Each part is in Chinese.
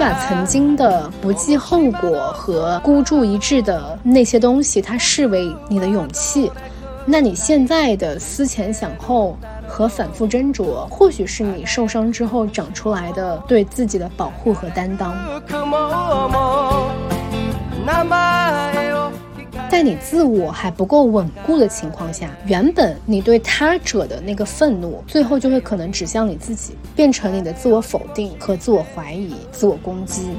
把曾经的不计后果和孤注一掷的那些东西，它视为你的勇气，那你现在的思前想后和反复斟酌，或许是你受伤之后长出来的对自己的保护和担当。在你自我还不够稳固的情况下，原本你对他者的那个愤怒，最后就会可能指向你自己，变成你的自我否定和自我怀疑、自我攻击。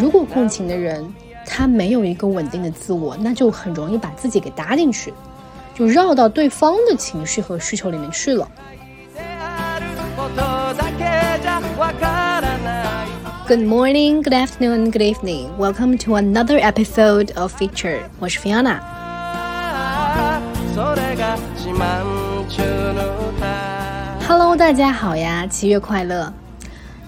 如果共情的人他没有一个稳定的自我，那就很容易把自己给搭进去，就绕到对方的情绪和需求里面去了。Good morning, good afternoon, good evening. Welcome to another episode of Feature. 我是 Fiona。Hello，大家好呀，七月快乐！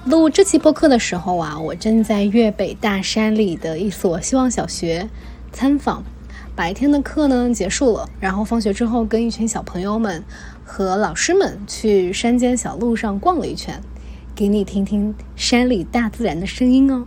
录这期播客的时候啊，我正在粤北大山里的一所希望小学参访。白天的课呢结束了，然后放学之后跟一群小朋友们和老师们去山间小路上逛了一圈。给你听听山里大自然的声音哦。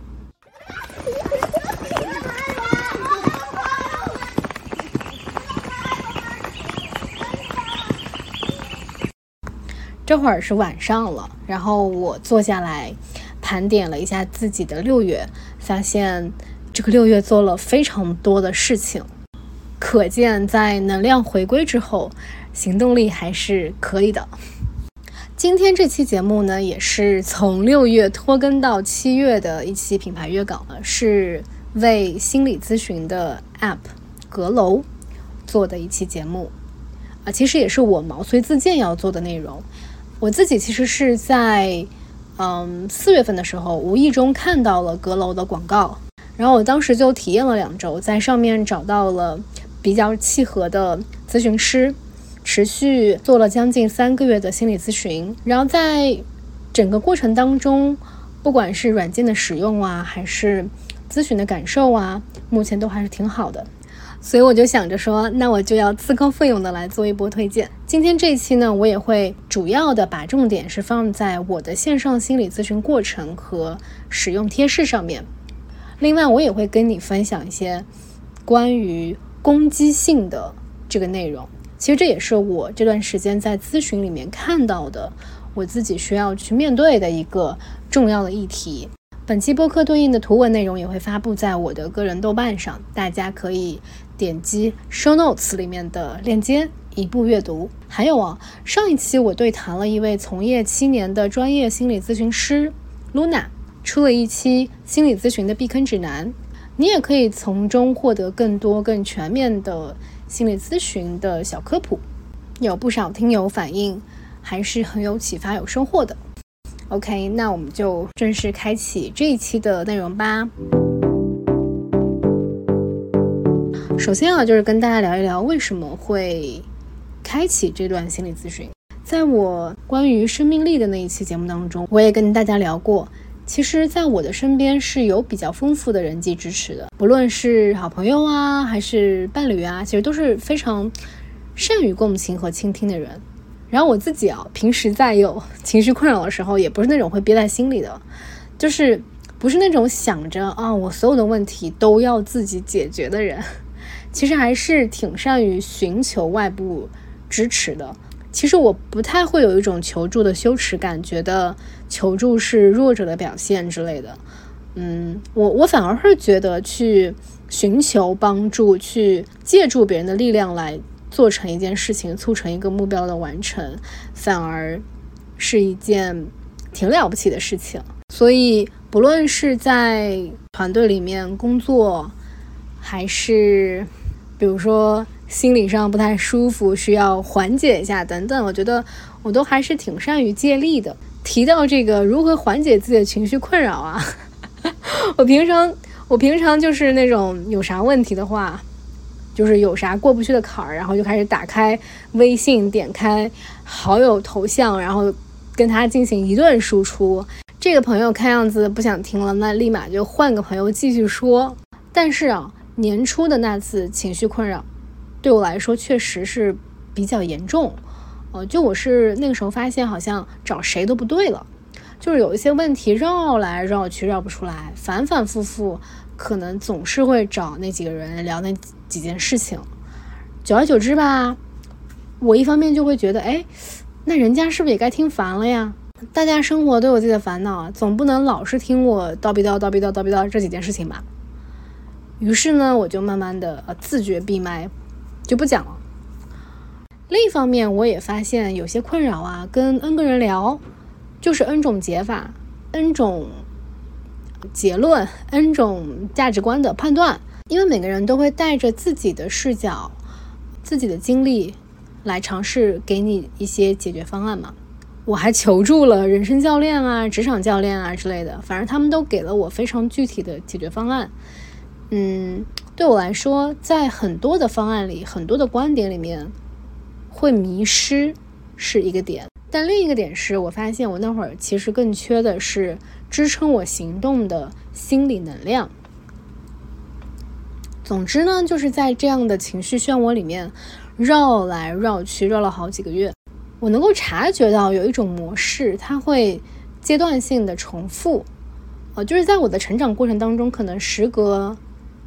这会儿是晚上了，然后我坐下来盘点了一下自己的六月，发现这个六月做了非常多的事情，可见在能量回归之后，行动力还是可以的。今天这期节目呢，也是从六月拖更到七月的一期品牌约稿了，是为心理咨询的 App 阁楼做的一期节目啊，其实也是我毛遂自荐要做的内容。我自己其实是在嗯四月份的时候，无意中看到了阁楼的广告，然后我当时就体验了两周，在上面找到了比较契合的咨询师。持续做了将近三个月的心理咨询，然后在整个过程当中，不管是软件的使用啊，还是咨询的感受啊，目前都还是挺好的。所以我就想着说，那我就要自告奋勇的来做一波推荐。今天这一期呢，我也会主要的把重点是放在我的线上心理咨询过程和使用贴士上面。另外，我也会跟你分享一些关于攻击性的这个内容。其实这也是我这段时间在咨询里面看到的，我自己需要去面对的一个重要的议题。本期播客对应的图文内容也会发布在我的个人豆瓣上，大家可以点击 show notes 里面的链接一步阅读。还有啊，上一期我对谈了一位从业七年的专业心理咨询师 Luna，出了一期心理咨询的避坑指南，你也可以从中获得更多更全面的。心理咨询的小科普，有不少听友反映，还是很有启发、有收获的。OK，那我们就正式开启这一期的内容吧。首先啊，就是跟大家聊一聊为什么会开启这段心理咨询。在我关于生命力的那一期节目当中，我也跟大家聊过。其实，在我的身边是有比较丰富的人际支持的，不论是好朋友啊，还是伴侣啊，其实都是非常善于共情和倾听的人。然后我自己啊，平时在有情绪困扰的时候，也不是那种会憋在心里的，就是不是那种想着啊，我所有的问题都要自己解决的人。其实还是挺善于寻求外部支持的。其实我不太会有一种求助的羞耻感，觉得求助是弱者的表现之类的。嗯，我我反而会觉得去寻求帮助，去借助别人的力量来做成一件事情，促成一个目标的完成，反而是一件挺了不起的事情。所以，不论是在团队里面工作，还是比如说。心理上不太舒服，需要缓解一下等等，我觉得我都还是挺善于借力的。提到这个如何缓解自己的情绪困扰啊，我平常我平常就是那种有啥问题的话，就是有啥过不去的坎儿，然后就开始打开微信，点开好友头像，然后跟他进行一顿输出。这个朋友看样子不想听了，那立马就换个朋友继续说。但是啊，年初的那次情绪困扰。对我来说确实是比较严重，呃，就我是那个时候发现，好像找谁都不对了，就是有一些问题绕来绕去绕不出来，反反复复，可能总是会找那几个人聊那几件事情。久而久之吧，我一方面就会觉得，哎，那人家是不是也该听烦了呀？大家生活都有自己的烦恼，总不能老是听我叨逼叨叨逼叨叨逼叨这几件事情吧？于是呢，我就慢慢的呃自觉闭麦，就不讲了。另一方面，我也发现有些困扰啊，跟 N 个人聊，就是 N 种解法、N 种结论、N 种价值观的判断，因为每个人都会带着自己的视角、自己的经历来尝试给你一些解决方案嘛。我还求助了人生教练啊、职场教练啊之类的，反正他们都给了我非常具体的解决方案。嗯，对我来说，在很多的方案里、很多的观点里面，会迷失是一个点。但另一个点是我发现，我那会儿其实更缺的是支撑我行动的心理能量。总之呢，就是在这样的情绪漩涡里面绕来绕去，绕了好几个月。我能够察觉到有一种模式，它会阶段性的重复，呃，就是在我的成长过程当中，可能时隔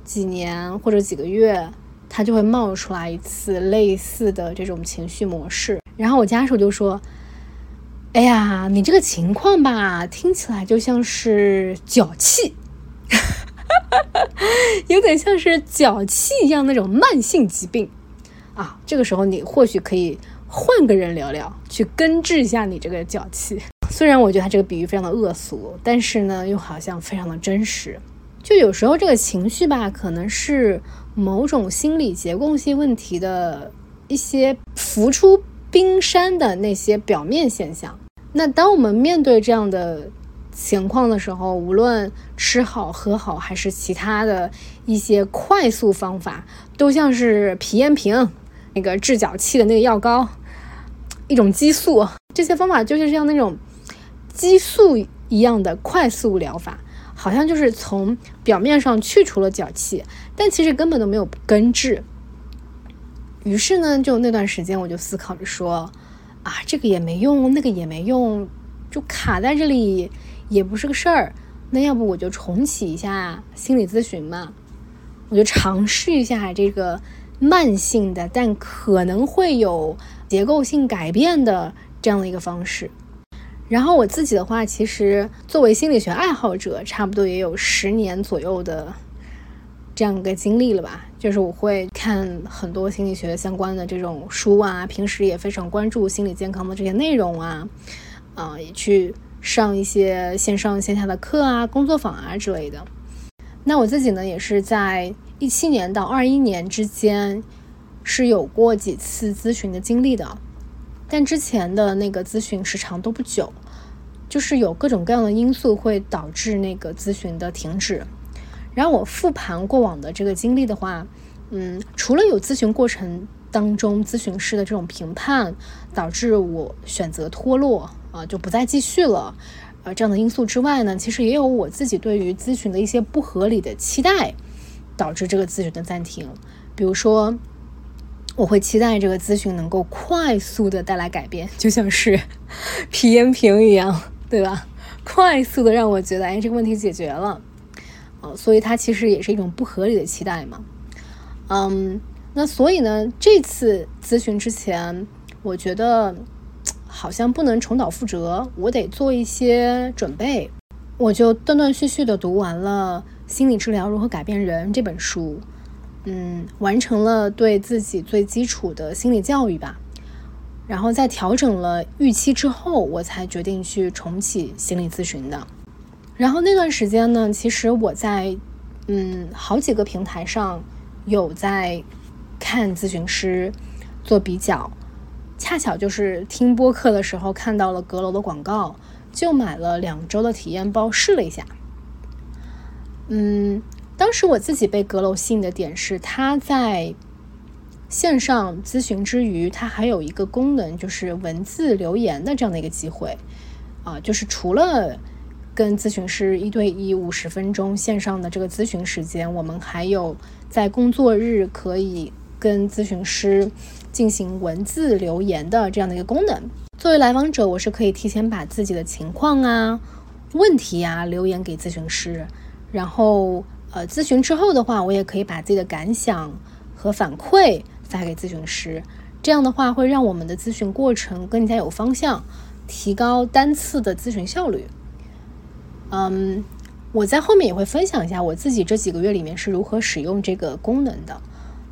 几年或者几个月，他就会冒出来一次类似的这种情绪模式。然后我家属就说：“哎呀，你这个情况吧，听起来就像是脚气，有点像是脚气一样那种慢性疾病啊。”这个时候你或许可以。换个人聊聊，去根治一下你这个脚气。虽然我觉得他这个比喻非常的恶俗，但是呢，又好像非常的真实。就有时候这个情绪吧，可能是某种心理结构性问题的一些浮出冰山的那些表面现象。那当我们面对这样的情况的时候，无论吃好喝好，还是其他的一些快速方法，都像是皮炎平那个治脚气的那个药膏。一种激素，这些方法就是像那种激素一样的快速疗法，好像就是从表面上去除了脚气，但其实根本都没有根治。于是呢，就那段时间我就思考着说，啊，这个也没用，那个也没用，就卡在这里也不是个事儿。那要不我就重启一下心理咨询嘛，我就尝试一下这个慢性的，但可能会有。结构性改变的这样的一个方式，然后我自己的话，其实作为心理学爱好者，差不多也有十年左右的这样一个经历了吧。就是我会看很多心理学相关的这种书啊，平时也非常关注心理健康的这些内容啊，啊，也去上一些线上线下的课啊、工作坊啊之类的。那我自己呢，也是在一七年到二一年之间。是有过几次咨询的经历的，但之前的那个咨询时长都不久，就是有各种各样的因素会导致那个咨询的停止。然后我复盘过往的这个经历的话，嗯，除了有咨询过程当中咨询师的这种评判导致我选择脱落啊，就不再继续了，呃，这样的因素之外呢，其实也有我自己对于咨询的一些不合理的期待，导致这个咨询的暂停，比如说。我会期待这个咨询能够快速的带来改变，就像是 皮炎平一样，对吧？快速的让我觉得，哎，这个问题解决了，哦，所以它其实也是一种不合理的期待嘛。嗯，那所以呢，这次咨询之前，我觉得 好像不能重蹈覆辙，我得做一些准备，我就断断续续的读完了《心理治疗如何改变人》这本书。嗯，完成了对自己最基础的心理教育吧，然后在调整了预期之后，我才决定去重启心理咨询的。然后那段时间呢，其实我在嗯好几个平台上有在看咨询师做比较，恰巧就是听播客的时候看到了阁楼的广告，就买了两周的体验包试了一下。嗯。当时我自己被阁楼吸引的点是，它在线上咨询之余，它还有一个功能，就是文字留言的这样的一个机会。啊，就是除了跟咨询师一对一五十分钟线上的这个咨询时间，我们还有在工作日可以跟咨询师进行文字留言的这样的一个功能。作为来访者，我是可以提前把自己的情况啊、问题啊留言给咨询师，然后呃咨询之后的话，我也可以把自己的感想和反馈发给咨询师。这样的话会让我们的咨询过程更加有方向，提高单次的咨询效率。嗯。我在后面也会分享一下我自己这几个月里面是如何使用这个功能的，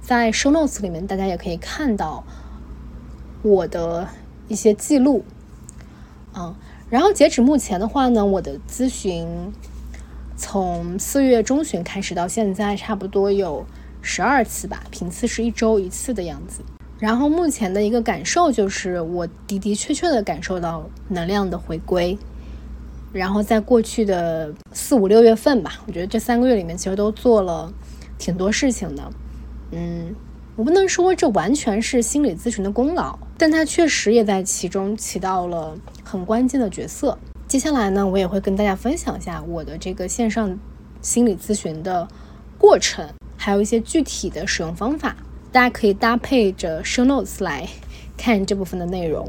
在 show notes 里面大家也可以看到我的一些记录，嗯，然后截止目前的话呢，我的咨询从四月中旬开始到现在，差不多有十二次吧，频次是一周一次的样子。然后目前的一个感受就是，我的的确确的感受到能量的回归。然后在过去的四五六月份吧，我觉得这三个月里面其实都做了挺多事情的。嗯，我不能说这完全是心理咨询的功劳，但它确实也在其中起到了很关键的角色。接下来呢，我也会跟大家分享一下我的这个线上心理咨询的过程，还有一些具体的使用方法，大家可以搭配着 show notes 来看这部分的内容。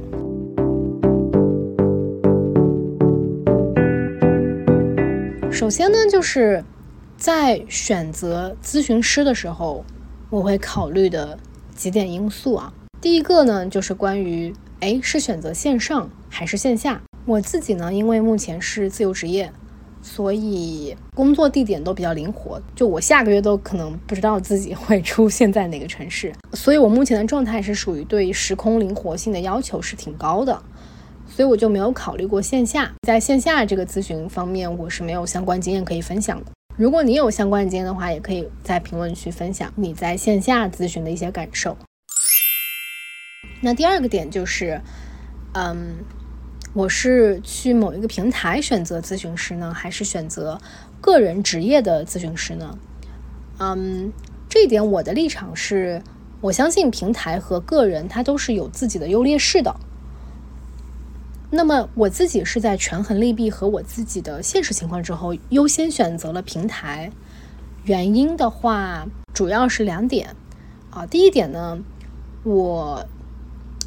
首先呢，就是在选择咨询师的时候，我会考虑的几点因素啊。第一个呢，就是关于，哎，是选择线上还是线下？我自己呢，因为目前是自由职业，所以工作地点都比较灵活。就我下个月都可能不知道自己会出现在哪个城市，所以我目前的状态是属于对时空灵活性的要求是挺高的。所以我就没有考虑过线下，在线下这个咨询方面，我是没有相关经验可以分享的。如果你有相关经验的话，也可以在评论区分享你在线下咨询的一些感受。那第二个点就是，嗯，我是去某一个平台选择咨询师呢，还是选择个人职业的咨询师呢？嗯，这一点我的立场是，我相信平台和个人它都是有自己的优劣势的。那么我自己是在权衡利弊和我自己的现实情况之后，优先选择了平台。原因的话，主要是两点啊。第一点呢，我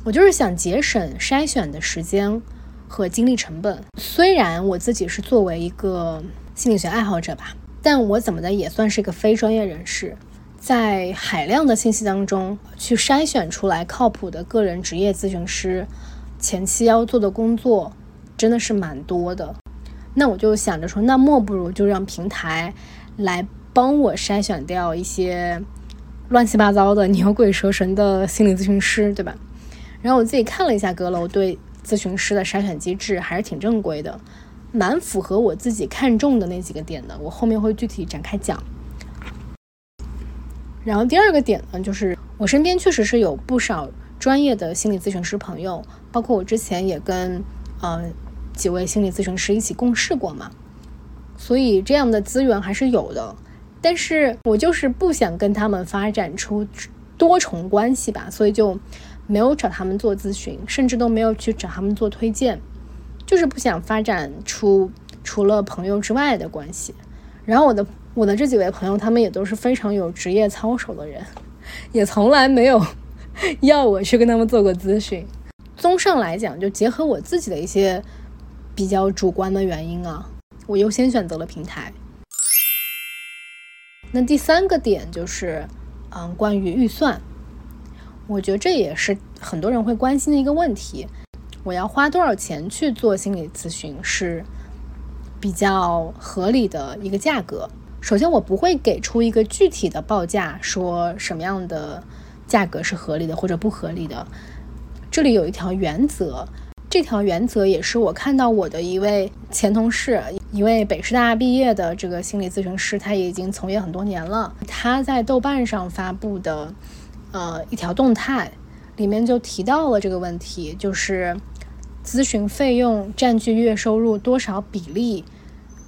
我就是想节省筛选的时间和精力成本。虽然我自己是作为一个心理学爱好者吧，但我怎么的也算是一个非专业人士，在海量的信息当中去筛选出来靠谱的个人职业咨询师。前期要做的工作真的是蛮多的，那我就想着说，那莫不如就让平台来帮我筛选掉一些乱七八糟的牛鬼蛇神的心理咨询师，对吧？然后我自己看了一下阁楼对咨询师的筛选机制，还是挺正规的，蛮符合我自己看中的那几个点的。我后面会具体展开讲。然后第二个点呢，就是我身边确实是有不少。专业的心理咨询师朋友，包括我之前也跟呃几位心理咨询师一起共事过嘛，所以这样的资源还是有的。但是我就是不想跟他们发展出多重关系吧，所以就没有找他们做咨询，甚至都没有去找他们做推荐，就是不想发展出除了朋友之外的关系。然后我的我的这几位朋友，他们也都是非常有职业操守的人，也从来没有。要我去跟他们做过咨询，综上来讲，就结合我自己的一些比较主观的原因啊，我优先选择了平台。那第三个点就是，嗯，关于预算，我觉得这也是很多人会关心的一个问题。我要花多少钱去做心理咨询是比较合理的一个价格？首先，我不会给出一个具体的报价，说什么样的。价格是合理的或者不合理的，这里有一条原则，这条原则也是我看到我的一位前同事，一位北师大毕业的这个心理咨询师，他已经从业很多年了。他在豆瓣上发布的，呃，一条动态里面就提到了这个问题，就是咨询费用占据月收入多少比例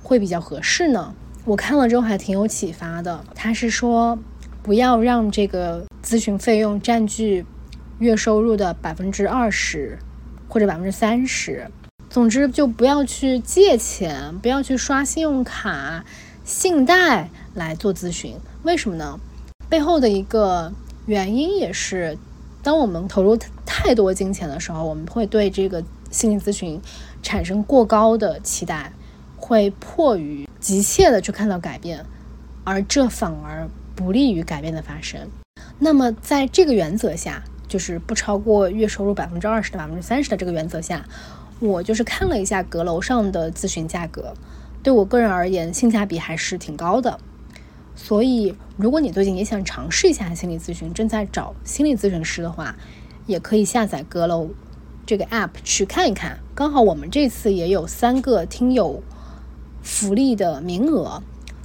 会比较合适呢？我看了之后还挺有启发的。他是说。不要让这个咨询费用占据月收入的百分之二十或者百分之三十。总之，就不要去借钱，不要去刷信用卡、信贷来做咨询。为什么呢？背后的一个原因也是，当我们投入太多金钱的时候，我们会对这个心理咨询产生过高的期待，会迫于急切的去看到改变，而这反而不利于改变的发生。那么，在这个原则下，就是不超过月收入百分之二十到百分之三十的这个原则下，我就是看了一下阁楼上的咨询价格，对我个人而言，性价比还是挺高的。所以，如果你最近也想尝试一下心理咨询，正在找心理咨询师的话，也可以下载阁楼这个 app 去看一看。刚好我们这次也有三个听友福利的名额，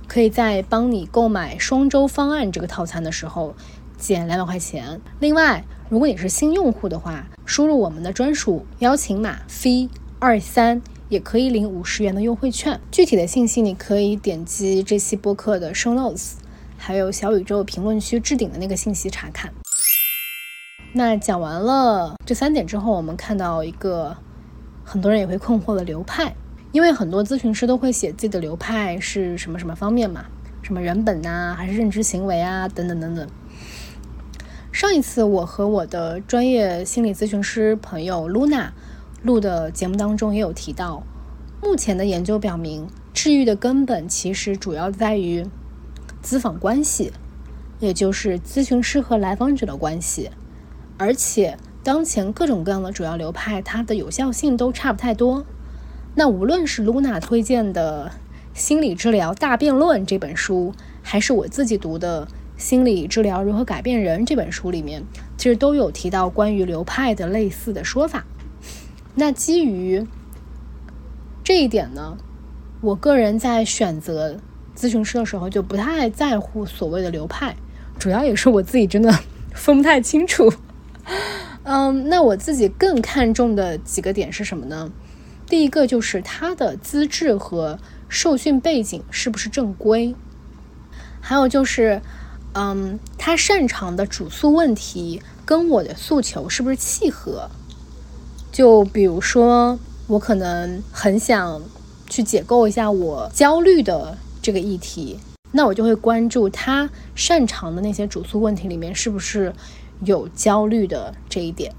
可以在帮你购买双周方案这个套餐的时候减两百块钱。另外，如果你是新用户的话，输入我们的专属邀请码 f 二三。也可以领五十元的优惠券，具体的信息你可以点击这期播客的 show notes，还有小宇宙评论区置顶的那个信息查看。那讲完了这三点之后，我们看到一个很多人也会困惑的流派，因为很多咨询师都会写自己的流派是什么什么方面嘛，什么人本呐，还是认知行为啊，等等等等。上一次我和我的专业心理咨询师朋友 Luna。录的节目当中也有提到，目前的研究表明，治愈的根本其实主要在于咨访关系，也就是咨询师和来访者的关系。而且，当前各种各样的主要流派，它的有效性都差不太多。那无论是 Luna 推荐的《心理治疗大辩论》这本书，还是我自己读的《心理治疗如何改变人》这本书里面，其实都有提到关于流派的类似的说法。那基于这一点呢，我个人在选择咨询师的时候就不太在乎所谓的流派，主要也是我自己真的 分不太清楚。嗯，那我自己更看重的几个点是什么呢？第一个就是他的资质和受训背景是不是正规，还有就是，嗯，他擅长的主诉问题跟我的诉求是不是契合。就比如说，我可能很想去解构一下我焦虑的这个议题，那我就会关注他擅长的那些主诉问题里面是不是有焦虑的这一点。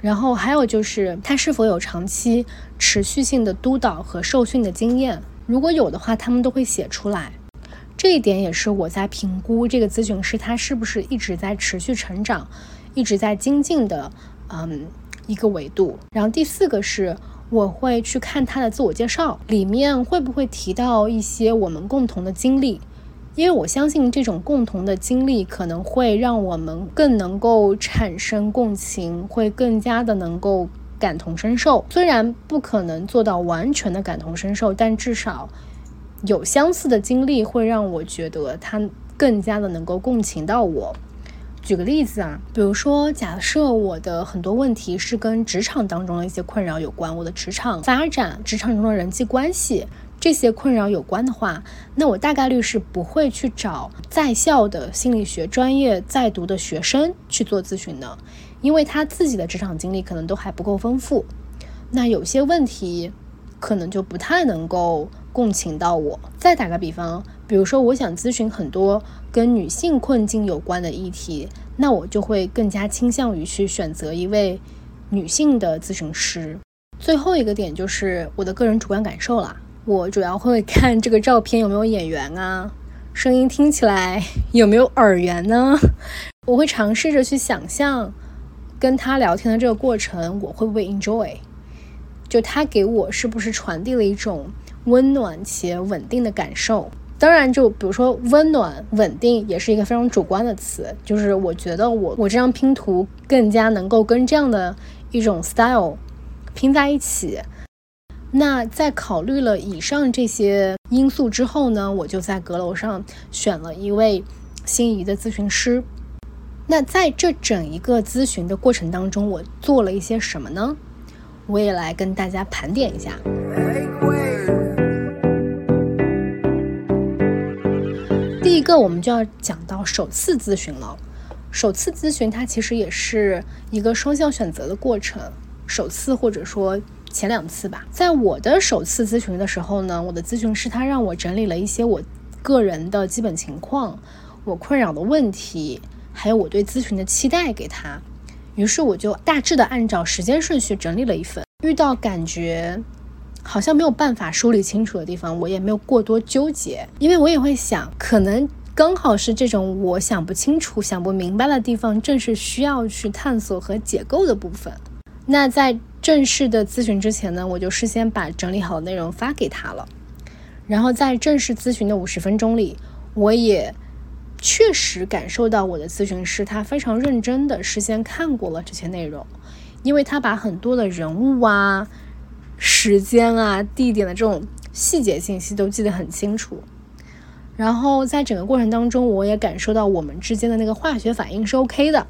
然后还有就是他是否有长期持续性的督导和受训的经验，如果有的话，他们都会写出来。这一点也是我在评估这个咨询师他是不是一直在持续成长，一直在精进的，嗯。一个维度，然后第四个是我会去看他的自我介绍，里面会不会提到一些我们共同的经历，因为我相信这种共同的经历可能会让我们更能够产生共情，会更加的能够感同身受。虽然不可能做到完全的感同身受，但至少有相似的经历会让我觉得他更加的能够共情到我。举个例子啊，比如说，假设我的很多问题是跟职场当中的一些困扰有关，我的职场发展、职场中的人际关系这些困扰有关的话，那我大概率是不会去找在校的心理学专业在读的学生去做咨询的，因为他自己的职场经历可能都还不够丰富，那有些问题可能就不太能够共情到我。再打个比方。比如说，我想咨询很多跟女性困境有关的议题，那我就会更加倾向于去选择一位女性的咨询师。最后一个点就是我的个人主观感受啦，我主要会看这个照片有没有眼缘啊，声音听起来 有没有耳缘呢？我会尝试着去想象跟他聊天的这个过程，我会不会 enjoy？就他给我是不是传递了一种温暖且稳定的感受？当然，就比如说温暖、稳定，也是一个非常主观的词。就是我觉得我我这张拼图更加能够跟这样的一种 style 拼在一起。那在考虑了以上这些因素之后呢，我就在阁楼上选了一位心仪的咨询师。那在这整一个咨询的过程当中，我做了一些什么呢？我也来跟大家盘点一下。一个我们就要讲到首次咨询了。首次咨询它其实也是一个双向选择的过程，首次或者说前两次吧。在我的首次咨询的时候呢，我的咨询师他让我整理了一些我个人的基本情况，我困扰的问题，还有我对咨询的期待给他。于是我就大致的按照时间顺序整理了一份。遇到感觉好像没有办法梳理清楚的地方，我也没有过多纠结，因为我也会想，可能刚好是这种我想不清楚、想不明白的地方，正是需要去探索和解构的部分。那在正式的咨询之前呢，我就事先把整理好的内容发给他了。然后在正式咨询的五十分钟里，我也确实感受到我的咨询师他非常认真的事先看过了这些内容，因为他把很多的人物啊、时间啊、地点的这种细节信息都记得很清楚。然后在整个过程当中，我也感受到我们之间的那个化学反应是 OK 的，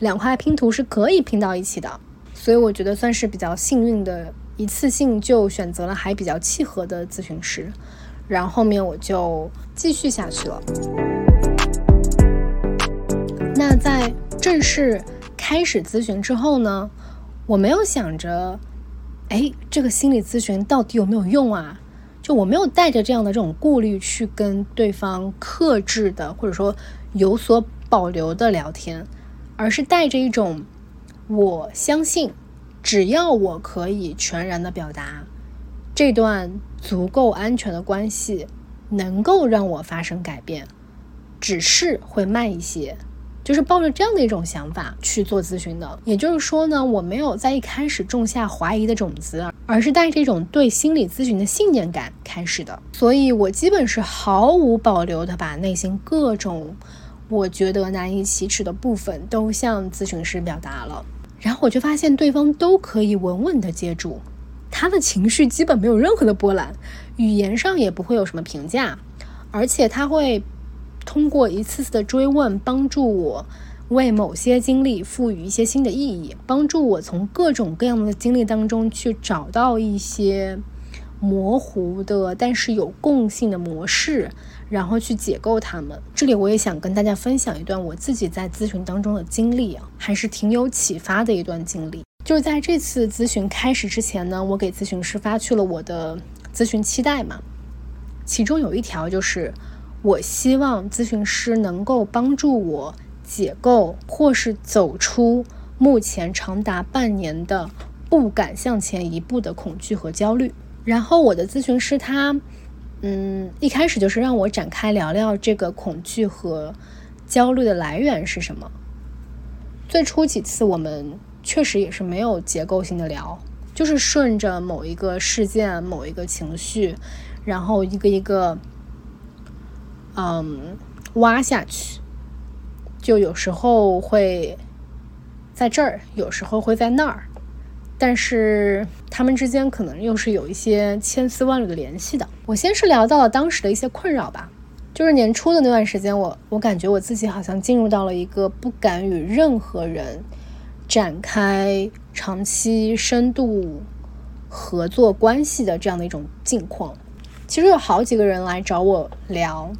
两块拼图是可以拼到一起的。所以我觉得算是比较幸运的。一次性就选择了还比较契合的咨询师，然后后面我就继续下去了。那在正式开始咨询之后呢，我没有想着，哎，这个心理咨询到底有没有用啊？就我没有带着这样的这种顾虑去跟对方克制的，或者说有所保留的聊天，而是带着一种我相信。只要我可以全然的表达，这段足够安全的关系能够让我发生改变，只是会慢一些，就是抱着这样的一种想法去做咨询的。也就是说呢，我没有在一开始种下怀疑的种子，而是带着一种对心理咨询的信念感开始的。所以我基本是毫无保留的把内心各种我觉得难以启齿的部分都向咨询师表达了。然后我就发现对方都可以稳稳的接住，他的情绪基本没有任何的波澜，语言上也不会有什么评价，而且他会通过一次次的追问，帮助我为某些经历赋予一些新的意义，帮助我从各种各样的经历当中去找到一些模糊的但是有共性的模式。然后去解构它们。这里我也想跟大家分享一段我自己在咨询当中的经历啊，还是挺有启发的一段经历。就是在这次咨询开始之前呢，我给咨询师发去了我的咨询期待嘛，其中有一条就是，我希望咨询师能够帮助我解构或是走出目前长达半年的不敢向前一步的恐惧和焦虑。然后我的咨询师他。嗯，一开始就是让我展开聊聊这个恐惧和焦虑的来源是什么。最初几次我们确实也是没有结构性的聊，就是顺着某一个事件、某一个情绪，然后一个一个，嗯，挖下去。就有时候会在这儿，有时候会在那儿。但是他们之间可能又是有一些千丝万缕的联系的。我先是聊到了当时的一些困扰吧，就是年初的那段时间，我我感觉我自己好像进入到了一个不敢与任何人展开长期深度合作关系的这样的一种境况。其实有好几个人来找我聊，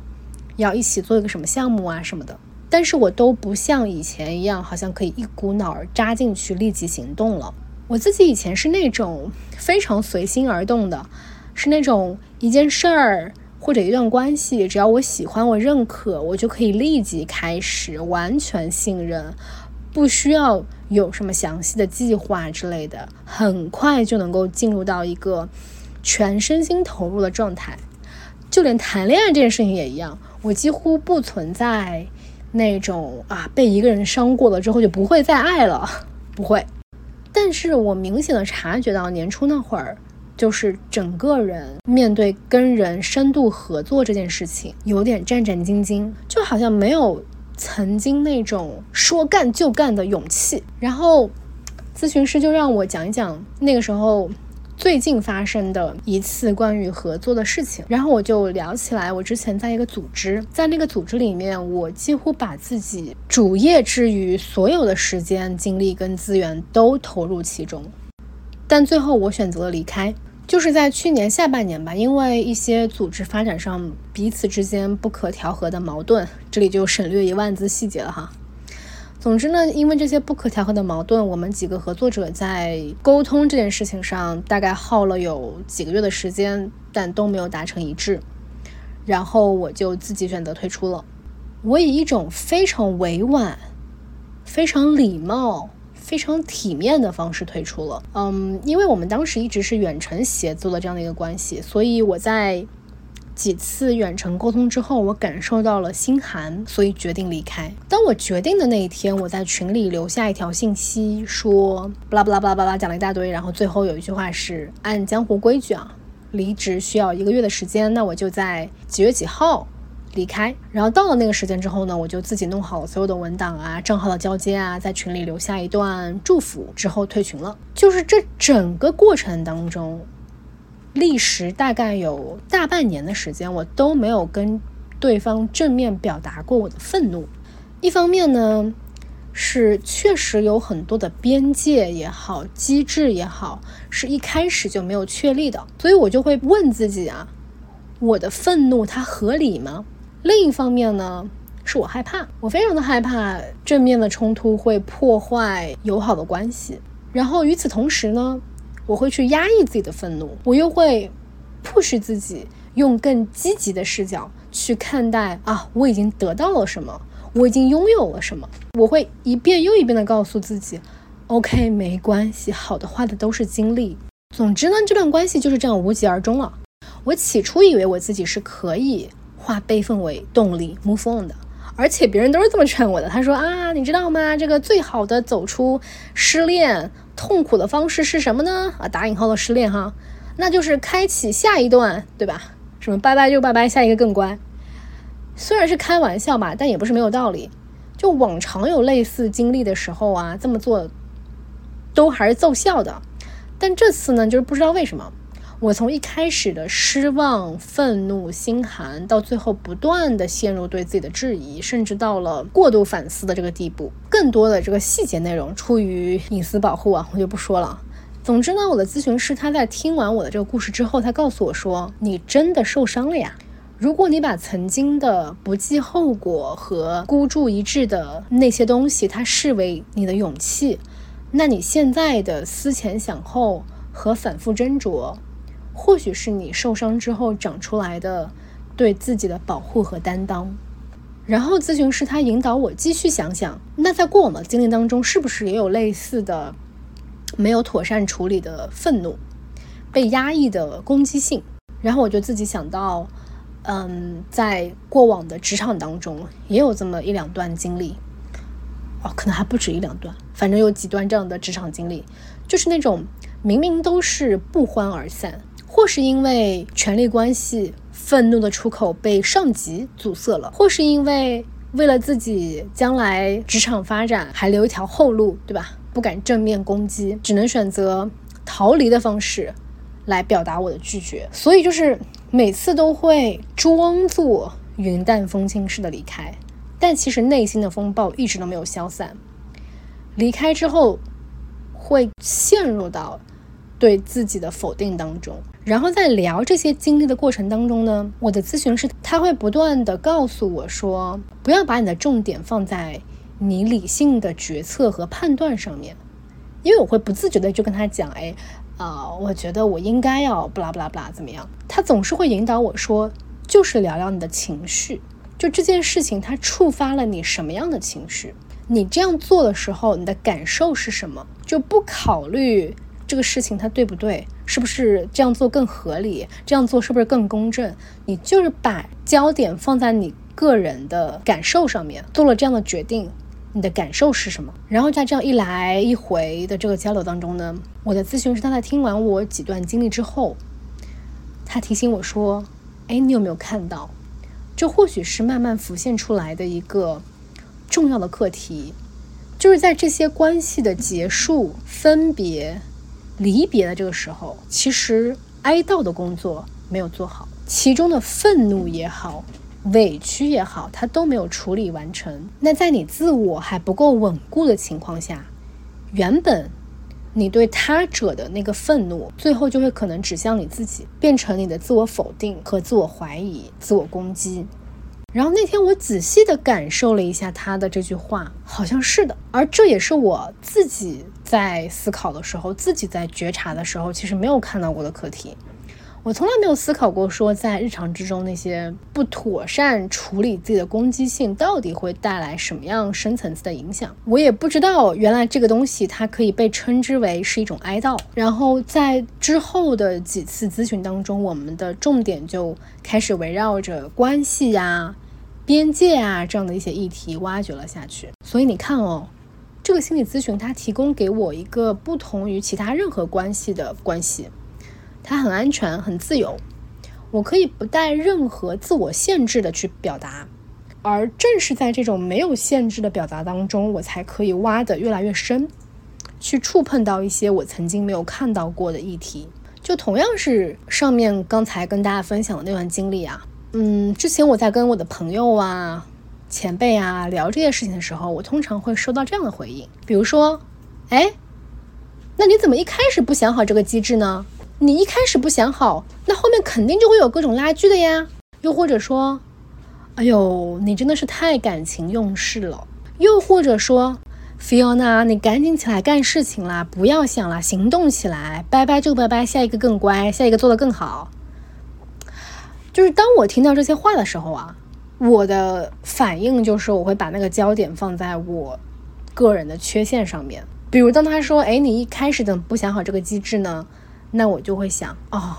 要一起做一个什么项目啊什么的，但是我都不像以前一样，好像可以一股脑儿扎进去立即行动了。我自己以前是那种非常随心而动的，是那种一件事儿或者一段关系，只要我喜欢、我认可，我就可以立即开始，完全信任，不需要有什么详细的计划之类的，很快就能够进入到一个全身心投入的状态。就连谈恋爱这件事情也一样，我几乎不存在那种啊被一个人伤过了之后就不会再爱了，不会。但是我明显的察觉到，年初那会儿，就是整个人面对跟人深度合作这件事情，有点战战兢兢，就好像没有曾经那种说干就干的勇气。然后，咨询师就让我讲一讲那个时候。最近发生的一次关于合作的事情，然后我就聊起来。我之前在一个组织，在那个组织里面，我几乎把自己主业之余所有的时间、精力跟资源都投入其中，但最后我选择了离开，就是在去年下半年吧，因为一些组织发展上彼此之间不可调和的矛盾，这里就省略一万字细节了哈。总之呢，因为这些不可调和的矛盾，我们几个合作者在沟通这件事情上大概耗了有几个月的时间，但都没有达成一致。然后我就自己选择退出了。我以一种非常委婉、非常礼貌、非常体面的方式退出了。嗯，因为我们当时一直是远程协作的这样的一个关系，所以我在。几次远程沟通之后，我感受到了心寒，所以决定离开。当我决定的那一天，我在群里留下一条信息，说巴拉巴拉巴拉巴拉讲了一大堆，然后最后有一句话是按江湖规矩啊，离职需要一个月的时间，那我就在几月几号离开。然后到了那个时间之后呢，我就自己弄好了所有的文档啊、账号的交接啊，在群里留下一段祝福，之后退群了。就是这整个过程当中。历时大概有大半年的时间，我都没有跟对方正面表达过我的愤怒。一方面呢，是确实有很多的边界也好，机制也好，是一开始就没有确立的，所以我就会问自己啊，我的愤怒它合理吗？另一方面呢，是我害怕，我非常的害怕正面的冲突会破坏友好的关系。然后与此同时呢。我会去压抑自己的愤怒，我又会 push 自己用更积极的视角去看待啊，我已经得到了什么，我已经拥有了什么。我会一遍又一遍的告诉自己，OK，没关系，好的坏的都是经历。总之呢，这段关系就是这样无疾而终了。我起初以为我自己是可以化悲愤为动力 move on 的，而且别人都是这么劝我的。他说啊，你知道吗？这个最好的走出失恋。痛苦的方式是什么呢？啊，打引号的失恋哈，那就是开启下一段，对吧？什么拜拜就拜拜，下一个更乖。虽然是开玩笑吧，但也不是没有道理。就往常有类似经历的时候啊，这么做都还是奏效的。但这次呢，就是不知道为什么。我从一开始的失望、愤怒、心寒，到最后不断的陷入对自己的质疑，甚至到了过度反思的这个地步。更多的这个细节内容，出于隐私保护啊，我就不说了。总之呢，我的咨询师他在听完我的这个故事之后，他告诉我说：“你真的受伤了呀！如果你把曾经的不计后果和孤注一掷的那些东西，他视为你的勇气，那你现在的思前想后和反复斟酌。”或许是你受伤之后长出来的对自己的保护和担当。然后咨询师他引导我继续想想，那在过往的经历当中，是不是也有类似的没有妥善处理的愤怒、被压抑的攻击性？然后我就自己想到，嗯，在过往的职场当中也有这么一两段经历，哦，可能还不止一两段，反正有几段这样的职场经历，就是那种明明都是不欢而散。或是因为权力关系，愤怒的出口被上级阻塞了；或是因为为了自己将来职场发展还留一条后路，对吧？不敢正面攻击，只能选择逃离的方式来表达我的拒绝。所以就是每次都会装作云淡风轻似的离开，但其实内心的风暴一直都没有消散。离开之后，会陷入到对自己的否定当中。然后在聊这些经历的过程当中呢，我的咨询师他会不断的告诉我说，不要把你的重点放在你理性的决策和判断上面，因为我会不自觉的就跟他讲，哎，啊，我觉得我应该要不啦不啦不啦怎么样？他总是会引导我说，就是聊聊你的情绪，就这件事情它触发了你什么样的情绪？你这样做的时候，你的感受是什么？就不考虑。这个事情它对不对？是不是这样做更合理？这样做是不是更公正？你就是把焦点放在你个人的感受上面，做了这样的决定，你的感受是什么？然后在这样一来一回的这个交流当中呢，我的咨询师他在听完我几段经历之后，他提醒我说：“哎，你有没有看到？这或许是慢慢浮现出来的一个重要的课题，就是在这些关系的结束、分别。”离别的这个时候，其实哀悼的工作没有做好，其中的愤怒也好，委屈也好，他都没有处理完成。那在你自我还不够稳固的情况下，原本你对他者的那个愤怒，最后就会可能指向你自己，变成你的自我否定和自我怀疑、自我攻击。然后那天我仔细的感受了一下他的这句话，好像是的。而这也是我自己在思考的时候，自己在觉察的时候，其实没有看到过的课题。我从来没有思考过，说在日常之中那些不妥善处理自己的攻击性，到底会带来什么样深层次的影响。我也不知道，原来这个东西它可以被称之为是一种哀悼。然后在之后的几次咨询当中，我们的重点就开始围绕着关系呀、边界啊这样的一些议题挖掘了下去。所以你看哦，这个心理咨询它提供给我一个不同于其他任何关系的关系。它很安全，很自由，我可以不带任何自我限制的去表达，而正是在这种没有限制的表达当中，我才可以挖得越来越深，去触碰到一些我曾经没有看到过的议题。就同样是上面刚才跟大家分享的那段经历啊，嗯，之前我在跟我的朋友啊、前辈啊聊这些事情的时候，我通常会收到这样的回应，比如说，哎，那你怎么一开始不想好这个机制呢？你一开始不想好，那后面肯定就会有各种拉锯的呀。又或者说，哎呦，你真的是太感情用事了。又或者说，Fiona，你赶紧起来干事情啦，不要想了，行动起来，拜拜就拜拜，下一个更乖，下一个做得更好。就是当我听到这些话的时候啊，我的反应就是我会把那个焦点放在我个人的缺陷上面。比如当他说，哎，你一开始怎么不想好这个机制呢？那我就会想，哦，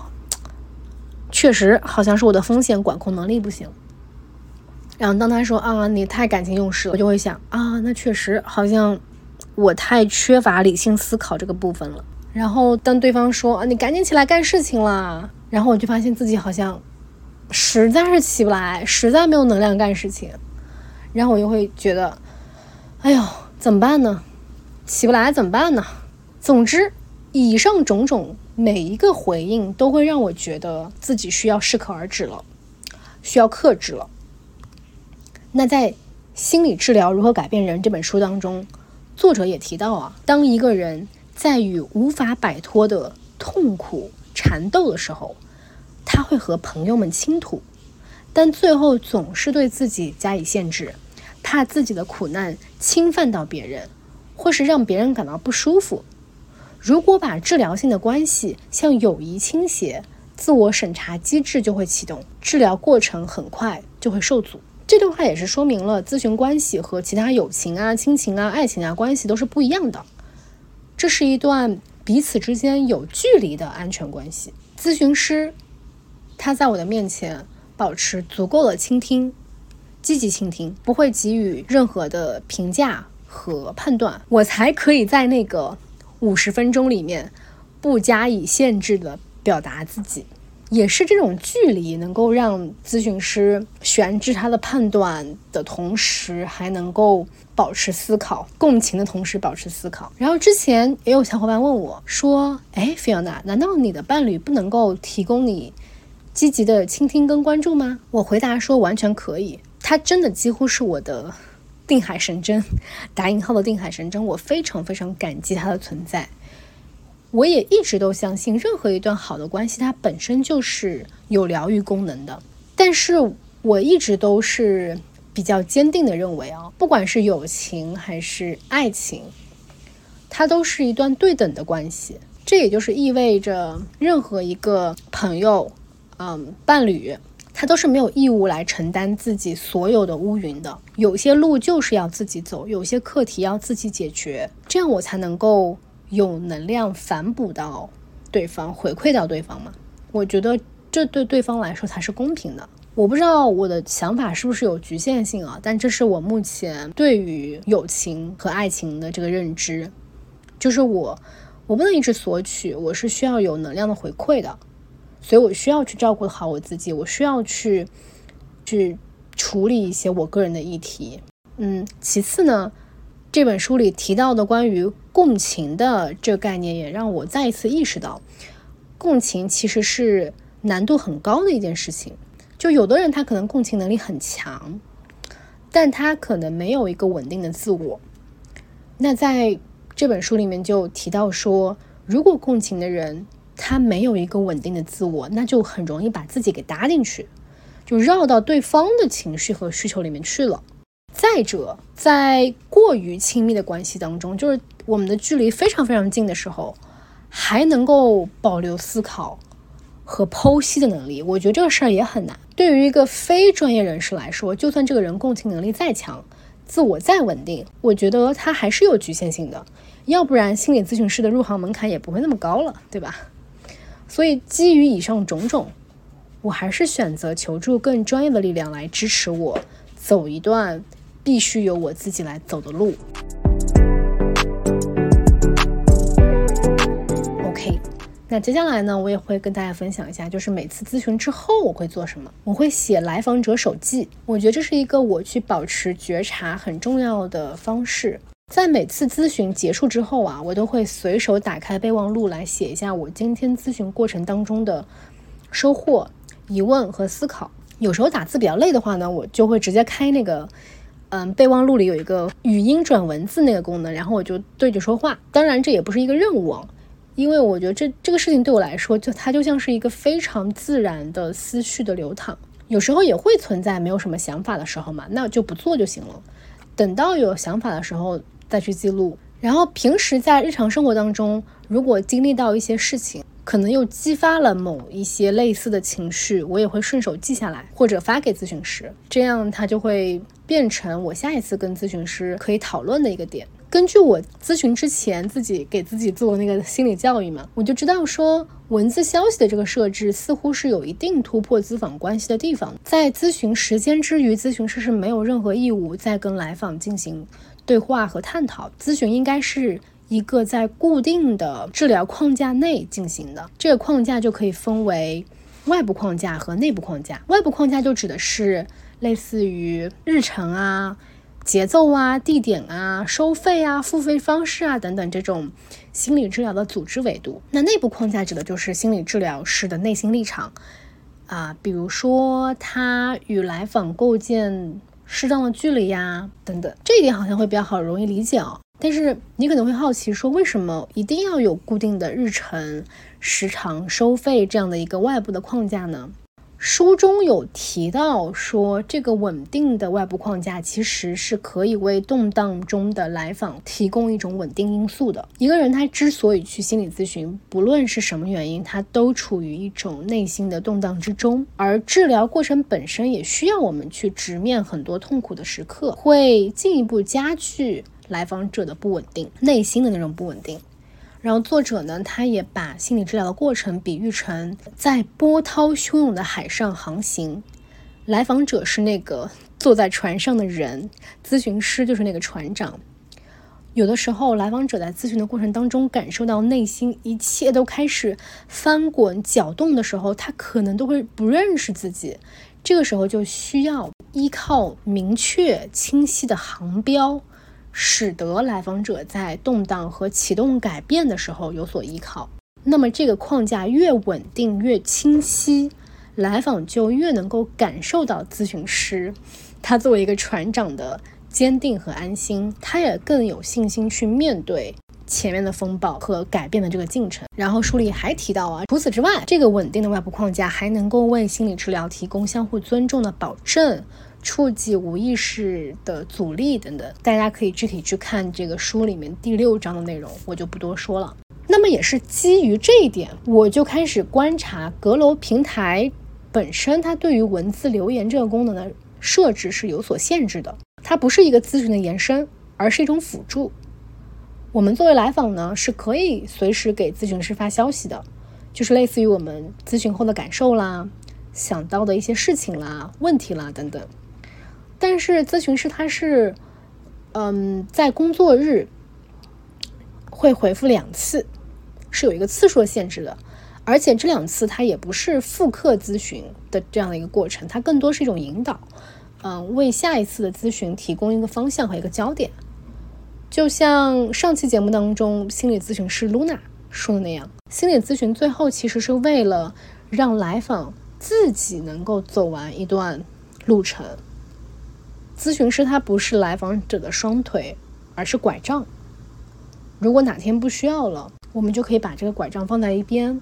确实好像是我的风险管控能力不行。然后当他说啊，你太感情用事了，我就会想啊，那确实好像我太缺乏理性思考这个部分了。然后当对方说啊，你赶紧起来干事情啦，然后我就发现自己好像实在是起不来，实在没有能量干事情。然后我又会觉得，哎呦，怎么办呢？起不来怎么办呢？总之，以上种种。每一个回应都会让我觉得自己需要适可而止了，需要克制了。那在《心理治疗如何改变人》这本书当中，作者也提到啊，当一个人在与无法摆脱的痛苦缠斗的时候，他会和朋友们倾吐，但最后总是对自己加以限制，怕自己的苦难侵犯到别人，或是让别人感到不舒服。如果把治疗性的关系向友谊倾斜，自我审查机制就会启动，治疗过程很快就会受阻。这段话也是说明了咨询关系和其他友情啊、亲情啊、爱情啊关系都是不一样的。这是一段彼此之间有距离的安全关系。咨询师他在我的面前保持足够的倾听，积极倾听，不会给予任何的评价和判断，我才可以在那个。五十分钟里面，不加以限制的表达自己，也是这种距离能够让咨询师悬置他的判断的同时，还能够保持思考、共情的同时保持思考。然后之前也有小伙伴问我说：“哎，菲奥娜，难道你的伴侣不能够提供你积极的倾听跟关注吗？”我回答说：“完全可以，他真的几乎是我的。”定海神针，打引号的定海神针，我非常非常感激它的存在。我也一直都相信，任何一段好的关系，它本身就是有疗愈功能的。但是我一直都是比较坚定的认为啊，不管是友情还是爱情，它都是一段对等的关系。这也就是意味着，任何一个朋友，嗯，伴侣。他都是没有义务来承担自己所有的乌云的，有些路就是要自己走，有些课题要自己解决，这样我才能够有能量反哺到对方，回馈到对方嘛。我觉得这对对方来说才是公平的。我不知道我的想法是不是有局限性啊，但这是我目前对于友情和爱情的这个认知，就是我，我不能一直索取，我是需要有能量的回馈的。所以我需要去照顾好我自己，我需要去去处理一些我个人的议题。嗯，其次呢，这本书里提到的关于共情的这个概念，也让我再一次意识到，共情其实是难度很高的一件事情。就有的人他可能共情能力很强，但他可能没有一个稳定的自我。那在这本书里面就提到说，如果共情的人。他没有一个稳定的自我，那就很容易把自己给搭进去，就绕到对方的情绪和需求里面去了。再者，在过于亲密的关系当中，就是我们的距离非常非常近的时候，还能够保留思考，和剖析的能力。我觉得这个事儿也很难。对于一个非专业人士来说，就算这个人共情能力再强，自我再稳定，我觉得他还是有局限性的。要不然，心理咨询师的入行门槛也不会那么高了，对吧？所以，基于以上种种，我还是选择求助更专业的力量来支持我走一段必须由我自己来走的路。OK，那接下来呢，我也会跟大家分享一下，就是每次咨询之后我会做什么。我会写来访者手记，我觉得这是一个我去保持觉察很重要的方式。在每次咨询结束之后啊，我都会随手打开备忘录来写一下我今天咨询过程当中的收获、疑问和思考。有时候打字比较累的话呢，我就会直接开那个，嗯，备忘录里有一个语音转文字那个功能，然后我就对着说话。当然，这也不是一个任务啊，因为我觉得这这个事情对我来说，就它就像是一个非常自然的思绪的流淌。有时候也会存在没有什么想法的时候嘛，那就不做就行了。等到有想法的时候。再去记录，然后平时在日常生活当中，如果经历到一些事情，可能又激发了某一些类似的情绪，我也会顺手记下来，或者发给咨询师，这样他就会变成我下一次跟咨询师可以讨论的一个点。根据我咨询之前自己给自己做那个心理教育嘛，我就知道说文字消息的这个设置似乎是有一定突破咨访关系的地方。在咨询时间之余，咨询师是没有任何义务再跟来访进行。对话和探讨，咨询应该是一个在固定的治疗框架内进行的。这个框架就可以分为外部框架和内部框架。外部框架就指的是类似于日程啊、节奏啊、地点啊、收费啊、付费方式啊等等这种心理治疗的组织维度。那内部框架指的就是心理治疗师的内心立场啊，比如说他与来访构建。适当的距离呀，等等，这一点好像会比较好容易理解哦。但是你可能会好奇说，为什么一定要有固定的日程、时长、收费这样的一个外部的框架呢？书中有提到说，这个稳定的外部框架其实是可以为动荡中的来访提供一种稳定因素的。一个人他之所以去心理咨询，不论是什么原因，他都处于一种内心的动荡之中，而治疗过程本身也需要我们去直面很多痛苦的时刻，会进一步加剧来访者的不稳定，内心的那种不稳定。然后作者呢，他也把心理治疗的过程比喻成在波涛汹涌的海上航行，来访者是那个坐在船上的人，咨询师就是那个船长。有的时候，来访者在咨询的过程当中，感受到内心一切都开始翻滚搅动的时候，他可能都会不认识自己。这个时候就需要依靠明确清晰的航标。使得来访者在动荡和启动改变的时候有所依靠。那么，这个框架越稳定、越清晰，来访就越能够感受到咨询师他作为一个船长的坚定和安心，他也更有信心去面对前面的风暴和改变的这个进程。然后书里还提到啊，除此之外，这个稳定的外部框架还能够为心理治疗提供相互尊重的保证。触及无意识的阻力等等，大家可以具体去看这个书里面第六章的内容，我就不多说了。那么也是基于这一点，我就开始观察阁楼平台本身，它对于文字留言这个功能的设置是有所限制的。它不是一个咨询的延伸，而是一种辅助。我们作为来访呢，是可以随时给咨询师发消息的，就是类似于我们咨询后的感受啦、想到的一些事情啦、问题啦等等。但是咨询师他是，嗯，在工作日会回复两次，是有一个次数限制的，而且这两次他也不是复刻咨询的这样的一个过程，它更多是一种引导，嗯，为下一次的咨询提供一个方向和一个焦点。就像上期节目当中心理咨询师 Luna 说的那样，心理咨询最后其实是为了让来访自己能够走完一段路程。咨询师他不是来访者的双腿，而是拐杖。如果哪天不需要了，我们就可以把这个拐杖放在一边，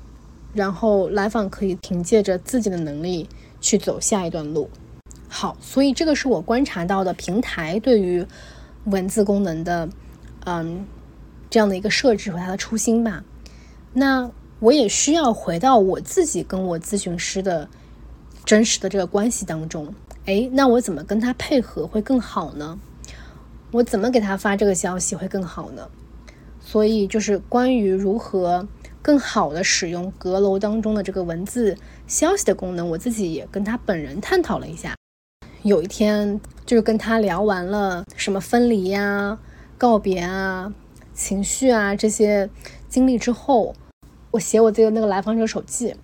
然后来访可以凭借着自己的能力去走下一段路。好，所以这个是我观察到的平台对于文字功能的，嗯，这样的一个设置和它的初心吧。那我也需要回到我自己跟我咨询师的真实的这个关系当中。哎，那我怎么跟他配合会更好呢？我怎么给他发这个消息会更好呢？所以就是关于如何更好的使用阁楼当中的这个文字消息的功能，我自己也跟他本人探讨了一下。有一天就是跟他聊完了什么分离呀、告别啊、情绪啊这些经历之后，我写我自己的那个来访者手记，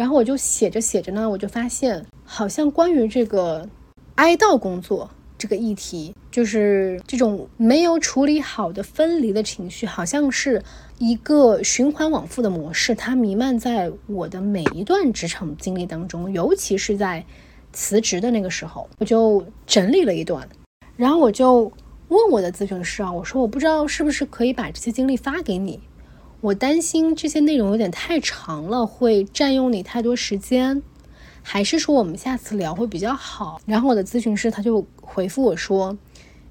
然后我就写着写着呢，我就发现好像关于这个哀悼工作。这个议题就是这种没有处理好的分离的情绪，好像是一个循环往复的模式，它弥漫在我的每一段职场经历当中，尤其是在辞职的那个时候，我就整理了一段，然后我就问我的咨询师啊，我说我不知道是不是可以把这些经历发给你，我担心这些内容有点太长了，会占用你太多时间。还是说我们下次聊会比较好。然后我的咨询师他就回复我说：“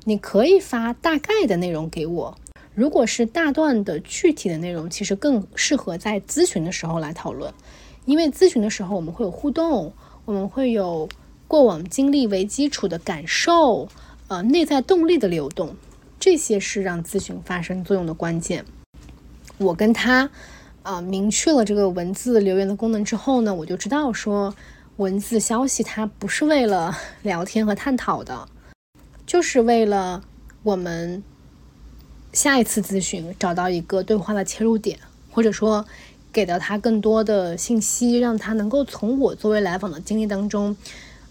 你可以发大概的内容给我，如果是大段的具体的内容，其实更适合在咨询的时候来讨论，因为咨询的时候我们会有互动，我们会有过往经历为基础的感受，呃，内在动力的流动，这些是让咨询发生作用的关键。我跟他啊明确了这个文字留言的功能之后呢，我就知道说。”文字消息它不是为了聊天和探讨的，就是为了我们下一次咨询找到一个对话的切入点，或者说给到他更多的信息，让他能够从我作为来访的经历当中，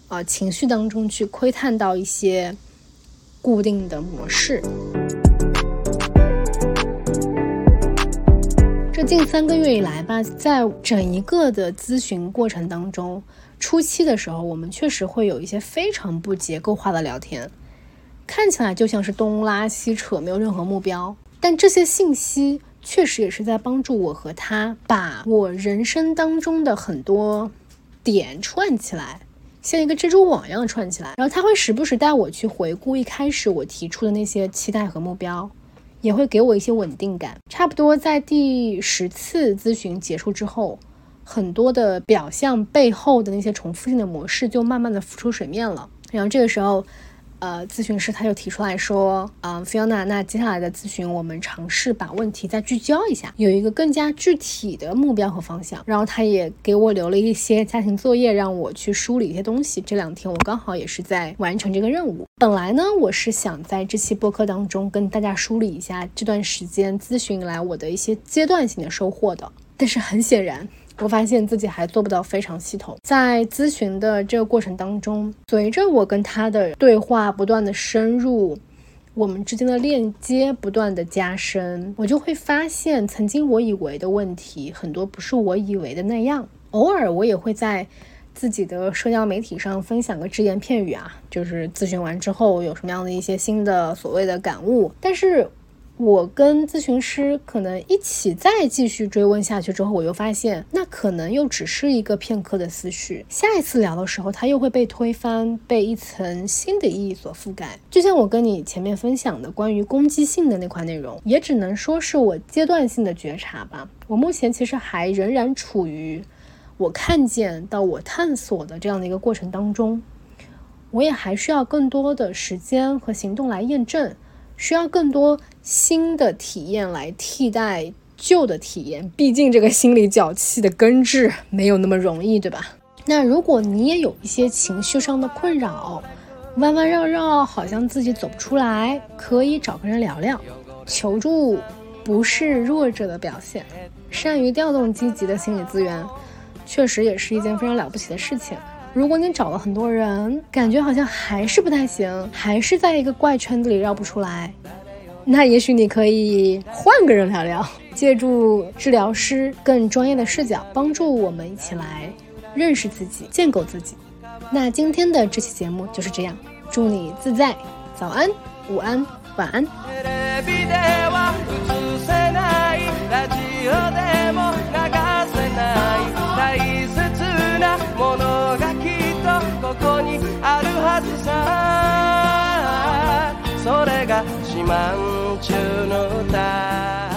啊情绪当中去窥探到一些固定的模式。这近三个月以来吧，在整一个的咨询过程当中。初期的时候，我们确实会有一些非常不结构化的聊天，看起来就像是东拉西扯，没有任何目标。但这些信息确实也是在帮助我和他把我人生当中的很多点串起来，像一个蜘蛛网一样串起来。然后他会时不时带我去回顾一开始我提出的那些期待和目标，也会给我一些稳定感。差不多在第十次咨询结束之后。很多的表象背后的那些重复性的模式就慢慢的浮出水面了。然后这个时候，呃，咨询师他就提出来说，啊，Fiona，那接下来的咨询我们尝试把问题再聚焦一下，有一个更加具体的目标和方向。然后他也给我留了一些家庭作业，让我去梳理一些东西。这两天我刚好也是在完成这个任务。本来呢，我是想在这期播客当中跟大家梳理一下这段时间咨询来我的一些阶段性的收获的，但是很显然。我发现自己还做不到非常系统，在咨询的这个过程当中，随着我跟他的对话不断的深入，我们之间的链接不断的加深，我就会发现，曾经我以为的问题，很多不是我以为的那样。偶尔我也会在自己的社交媒体上分享个只言片语啊，就是咨询完之后有什么样的一些新的所谓的感悟，但是。我跟咨询师可能一起再继续追问下去之后，我又发现那可能又只是一个片刻的思绪。下一次聊的时候，它又会被推翻，被一层新的意义所覆盖。就像我跟你前面分享的关于攻击性的那块内容，也只能说是我阶段性的觉察吧。我目前其实还仍然处于我看见到我探索的这样的一个过程当中，我也还需要更多的时间和行动来验证。需要更多新的体验来替代旧的体验，毕竟这个心理脚气的根治没有那么容易，对吧？那如果你也有一些情绪上的困扰，弯弯绕绕，好像自己走不出来，可以找个人聊聊，求助不是弱者的表现，善于调动积极的心理资源，确实也是一件非常了不起的事情。如果你找了很多人，感觉好像还是不太行，还是在一个怪圈子里绕不出来，那也许你可以换个人聊聊，借助治疗师更专业的视角，帮助我们一起来认识自己，建构自己。那今天的这期节目就是这样，祝你自在，早安，午安，晚安。ここにあるはずさそ れが自慢中の歌。